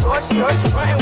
Short, short, right